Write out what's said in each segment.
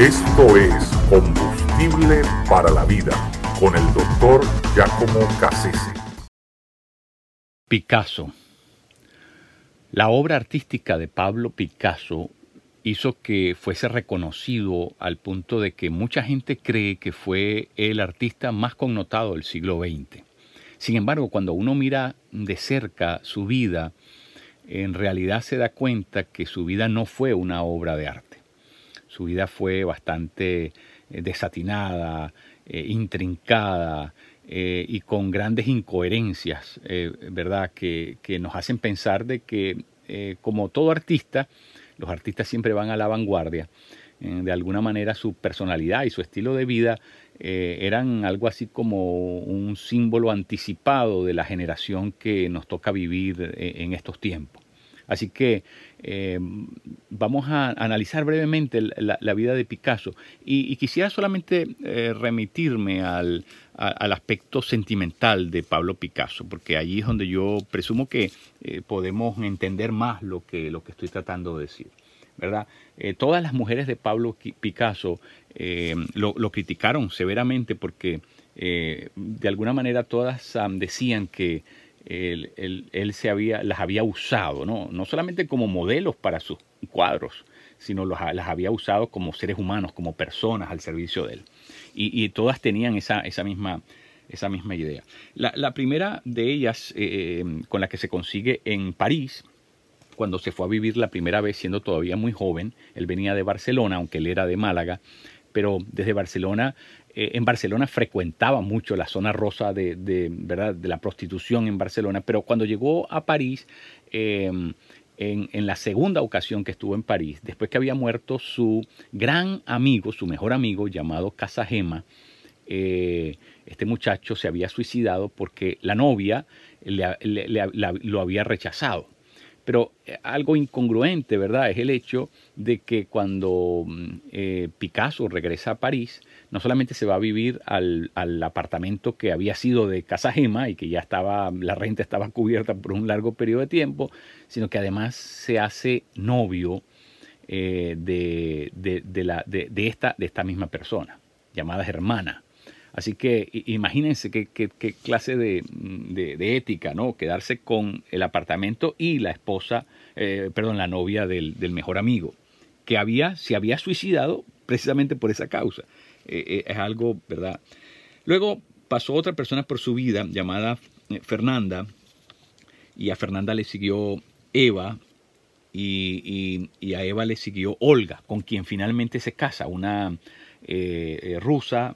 Esto es Combustible para la Vida con el doctor Giacomo Cassese. Picasso. La obra artística de Pablo Picasso hizo que fuese reconocido al punto de que mucha gente cree que fue el artista más connotado del siglo XX. Sin embargo, cuando uno mira de cerca su vida, en realidad se da cuenta que su vida no fue una obra de arte. Su vida fue bastante eh, desatinada, eh, intrincada eh, y con grandes incoherencias, ¿verdad? Que, que, nos hacen pensar de que, como todo artista, los artistas siempre van a la vanguardia. de alguna manera su personalidad y su estilo de vida eran algo así como un símbolo anticipado de la generación que nos toca vivir en estos tiempos. Así que eh, vamos a analizar brevemente la, vida de Picasso y, quisiera solamente eh, remitirme al, aspecto sentimental de Pablo Picasso, porque allí es donde yo presumo que eh, podemos entender más lo que, lo que estoy tratando de decir. ¿verdad? todas las mujeres de Pablo Picasso lo, criticaron severamente porque de alguna manera todas decían que él, se había, las había usado, ¿no? no solamente como modelos para sus cuadros, sino las había usado como seres humanos, como personas al servicio de él. Y, todas tenían esa, esa, misma, esa misma idea. La, primera de ellas, eh, con la que se consigue en París, cuando se fue a vivir la primera vez siendo todavía muy joven, él venía de Barcelona, aunque él era de Málaga, pero desde Barcelona eh, en Barcelona frecuentaba mucho la zona rosa de, ¿verdad? de la prostitución en Barcelona, pero cuando llegó a París, em, en, la segunda ocasión que estuvo en París, después que había muerto su gran amigo, su mejor amigo llamado Casagema, eh, este muchacho se había suicidado porque la novia lo había rechazado. Pero eh, algo incongruente, ¿verdad? Es el hecho de que cuando mm, Picasso regresa a París, no solamente se va a vivir al, apartamento que había sido de Casa Gema y que ya estaba, la renta estaba cubierta por un largo periodo de tiempo, sino que además se hace novio eh, de, de, esta, de esta misma persona, llamada Germana. Así que imagínense qué, clase de, ética, ¿no? Quedarse con el apartamento y la esposa, eh, perdón, la novia del, mejor amigo, que había, se había suicidado precisamente por esa causa. Eh, eh, es algo, ¿verdad? Luego pasó otra persona por su vida llamada Fernanda y a Fernanda le siguió Eva y, a Eva le siguió Olga, con quien finalmente se casa, una rusa,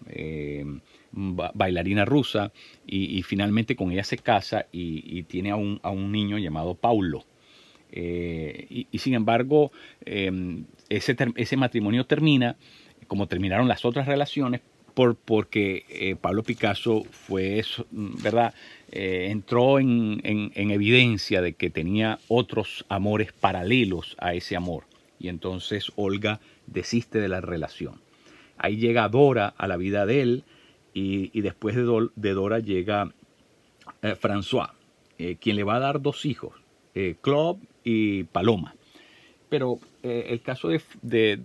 bailarina rusa, y, finalmente con ella se casa y, tiene a un, a un, niño llamado Paulo. y, sin embargo, ese, ese matrimonio termina como terminaron las otras relaciones, por, porque eh, Pablo Picasso fue, ¿verdad? Eh, entró en, evidencia de que tenía otros amores paralelos a ese amor. Y entonces Olga desiste de la relación. Ahí llega Dora a la vida de él y, después de, de, Dora llega eh, François, quien le va a dar dos hijos, Claude y Paloma pero eh, el caso de,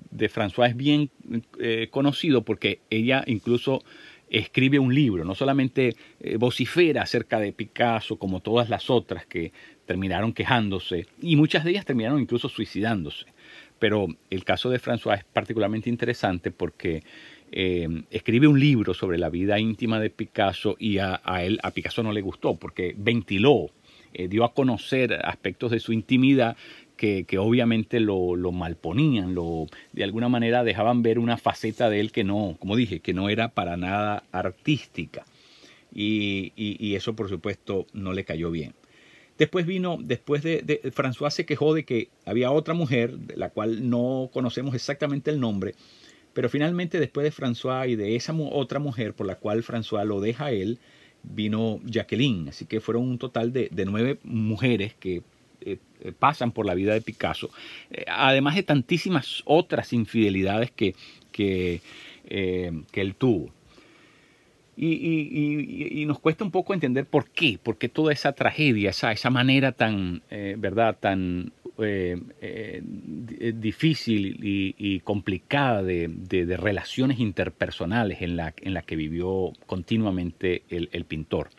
de, François es bien eh, conocido porque ella incluso escribe un libro, no solamente eh, vocifera acerca de Picasso como todas las otras que terminaron quejándose y muchas de ellas terminaron incluso suicidándose. Pero el caso de François es particularmente interesante porque escribe un libro sobre la vida íntima de Picasso y a, él, a Picasso no le gustó porque ventiló dio a conocer aspectos de su intimidad que, obviamente lo, malponían, lo, de alguna manera dejaban ver una faceta de él que no, como dije, que no era para nada artística. Y, eso por supuesto no le cayó bien. Después vino, después de, de, François se quejó de que había otra mujer, de la cual no conocemos exactamente el nombre, pero finalmente después de François y de esa otra mujer por la cual François lo deja a él, vino Jacqueline. Así que fueron un total de, nueve mujeres que eh, eh, pasan por la vida de Picasso, eh, además de tantísimas otras infidelidades que, que, él tuvo. Y, nos cuesta un poco entender por qué, por qué toda esa tragedia, esa, esa manera tan, ¿verdad?, tan difícil y, complicada de, relaciones interpersonales en la, en la que vivió continuamente el pintor.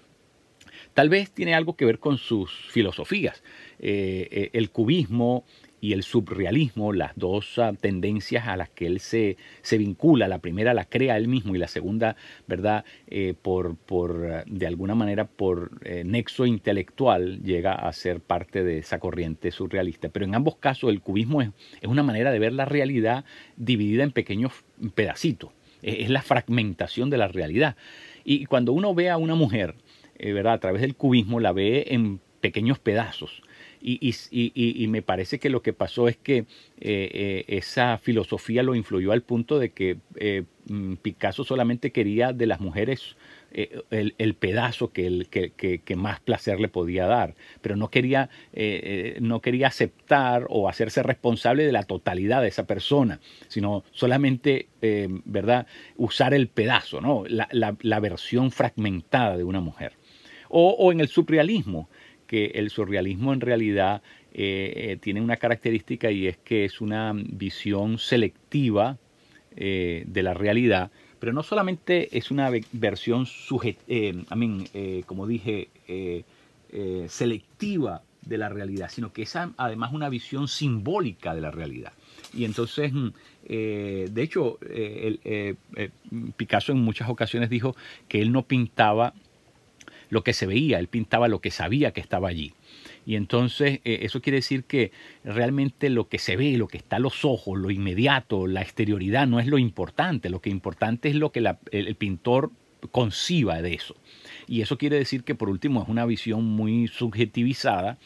Tal vez tiene algo que ver con sus filosofías. Eh, eh, el cubismo y el subrealismo, las dos ah, tendencias a las que él se, se, vincula. La primera la crea él mismo y la segunda, ¿verdad? Eh, por, por, de alguna manera, por nexo intelectual, llega a ser parte de esa corriente surrealista. Pero en ambos casos, el cubismo es, una manera de ver la realidad dividida en pequeños pedacitos. Es la fragmentación de la realidad. Y cuando uno ve a una mujer, ¿verdad? A través del cubismo, la ve en pequeños pedazos y, me parece que lo que pasó es que eh, eh, esa filosofía lo influyó al punto de que eh, mm, Picasso solamente quería de las mujeres el, pedazo que, más placer le podía dar, pero no quería, no quería aceptar o hacerse responsable de la totalidad de esa persona, sino solamente ¿verdad? usar el pedazo, ¿no? la, versión fragmentada de una mujer. O, o en el surrealismo, que el surrealismo en realidad eh, eh, tiene una característica y es que es una visión selectiva eh, de la realidad, pero no solamente es una versión como dije, selectiva de la realidad, sino que es además una visión simbólica de la realidad. Y entonces, mm, de hecho, Picasso en muchas ocasiones dijo que él no pintaba lo que se veía, él pintaba lo que sabía que estaba allí. Y entonces eh, eso quiere decir que realmente lo que se ve, lo que está a los ojos, lo inmediato, la exterioridad no es lo importante, lo que importante es lo que el, pintor conciba de eso. Y eso quiere decir que por último es una visión muy subjetivizada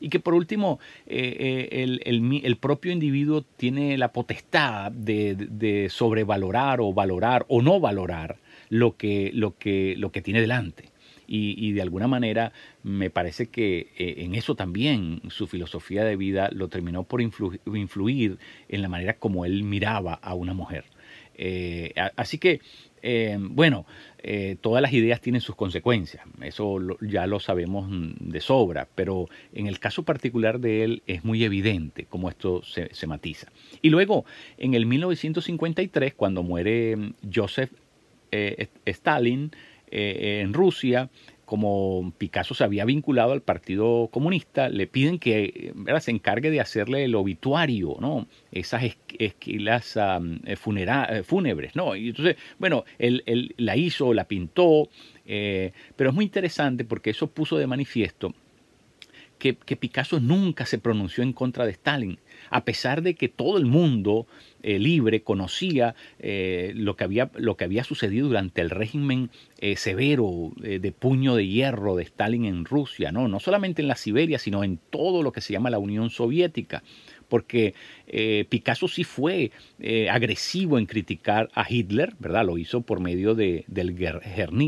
y que por último eh, eh, el, propio individuo tiene la potestad de, de, sobrevalorar o valorar o no valorar lo que, lo que, lo que tiene delante. Y, de alguna manera me parece que eh, en eso también su filosofía de vida lo terminó por influir en la manera como él miraba a una mujer. Eh, así que, eh, bueno, todas las ideas tienen sus consecuencias, eso ya lo sabemos de sobra, pero en el caso particular de él es muy evidente cómo esto se, se matiza. Y luego, en el 1953, cuando muere Joseph Stalin, eh, en Rusia, como Picasso se había vinculado al Partido Comunista, le piden que se encargue de hacerle el obituario, ¿no? Esas esquilas eh, eh, fúnebres, ¿no? Y entonces, bueno, él, la hizo, la pintó, pero es muy interesante porque eso puso de manifiesto que, Picasso nunca se pronunció en contra de Stalin, a pesar de que todo el mundo eh, libre conocía eh, lo, que había, lo que había sucedido durante el régimen eh, severo de puño de hierro de Stalin en Rusia, ¿no? no solamente en la Siberia, sino en todo lo que se llama la Unión Soviética porque eh, Picasso sí fue eh, agresivo en criticar a Hitler, ¿verdad? Lo hizo por medio de, del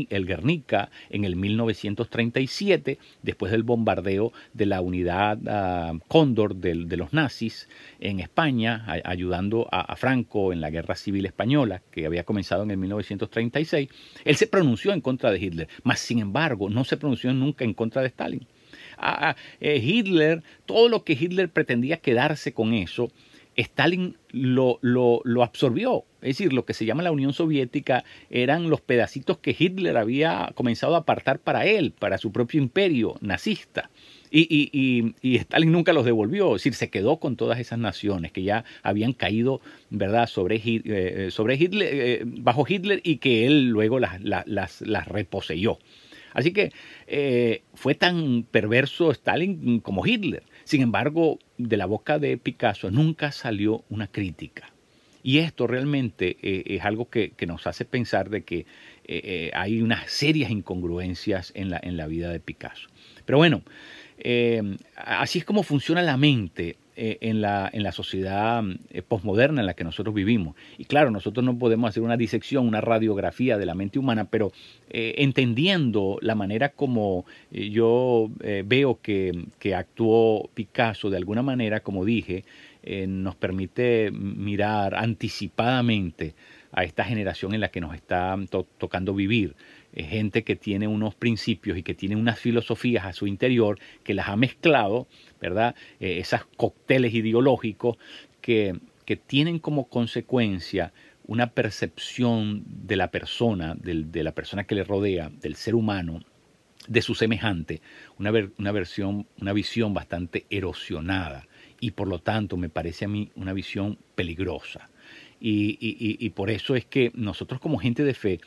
el Guernica en el 1937, después del bombardeo de la unidad ah, Cóndor de, los nazis en España, ayudando a, Franco en la guerra civil española, que había comenzado en el 1936. Él se pronunció en contra de Hitler, mas sin embargo no se pronunció nunca en contra de Stalin eh, Hitler, todo lo que Hitler pretendía quedarse con eso, Stalin lo, lo, absorbió. Es decir, lo que se llama la Unión Soviética eran los pedacitos que Hitler había comenzado a apartar para él, para su propio imperio nazista. Y, y, y, Stalin nunca los devolvió, es decir, se quedó con todas esas naciones que ya habían caído ¿verdad? Sobre, eh, sobre Hitler, eh, bajo Hitler y que él luego las, las, las reposeyó. Así que eh, fue tan perverso Stalin como Hitler. Sin embargo, de la boca de Picasso nunca salió una crítica. Y esto realmente eh, es algo que, nos hace pensar de que eh, hay unas serias incongruencias en la, en la vida de Picasso. Pero bueno, así es como funciona la mente eh, en, la, en la sociedad eh, posmoderna en la que nosotros vivimos. Y claro, nosotros no podemos hacer una disección, una radiografía de la mente humana, pero eh, entendiendo la manera como yo veo que, que, actuó Picasso, de alguna manera, como dije, nos permite mirar anticipadamente a esta generación en la que nos está tocando vivir. Gente que tiene unos principios y que tiene unas filosofías a su interior que las ha mezclado, ¿verdad? Eh, esas cócteles ideológicos que, que tienen como consecuencia una percepción de la persona, de la persona que le rodea, del ser humano, de su semejante, una, una, versión, una visión bastante erosionada y por lo tanto me parece a mí una visión peligrosa. Y, por eso es que nosotros como gente de fe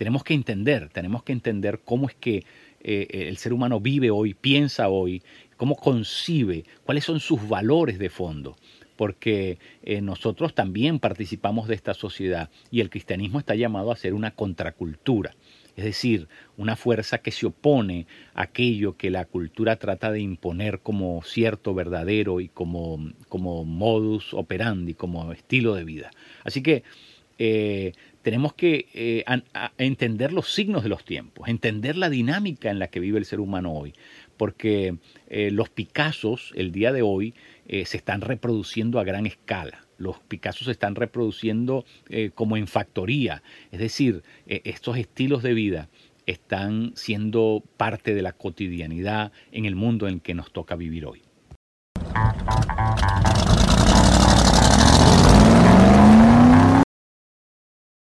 tenemos que entender, tenemos que entender cómo es que eh, el ser humano vive hoy, piensa hoy, cómo concibe, cuáles son sus valores de fondo porque eh, nosotros también participamos de esta sociedad y el cristianismo está llamado a ser una contracultura es decir, una fuerza que se opone a aquello que la cultura trata de imponer como cierto, verdadero y como, como modus operandi, como estilo de vida. Así que eh, tenemos que eh, entender los signos de los tiempos, entender la dinámica en la que vive el ser humano hoy, porque eh, los Picassos el día de hoy se están reproduciendo a gran escala los Picasso se están reproduciendo eh, como en factoría, es decir, eh, estos estilos de vida están siendo parte de la cotidianidad en el mundo en que nos toca vivir hoy.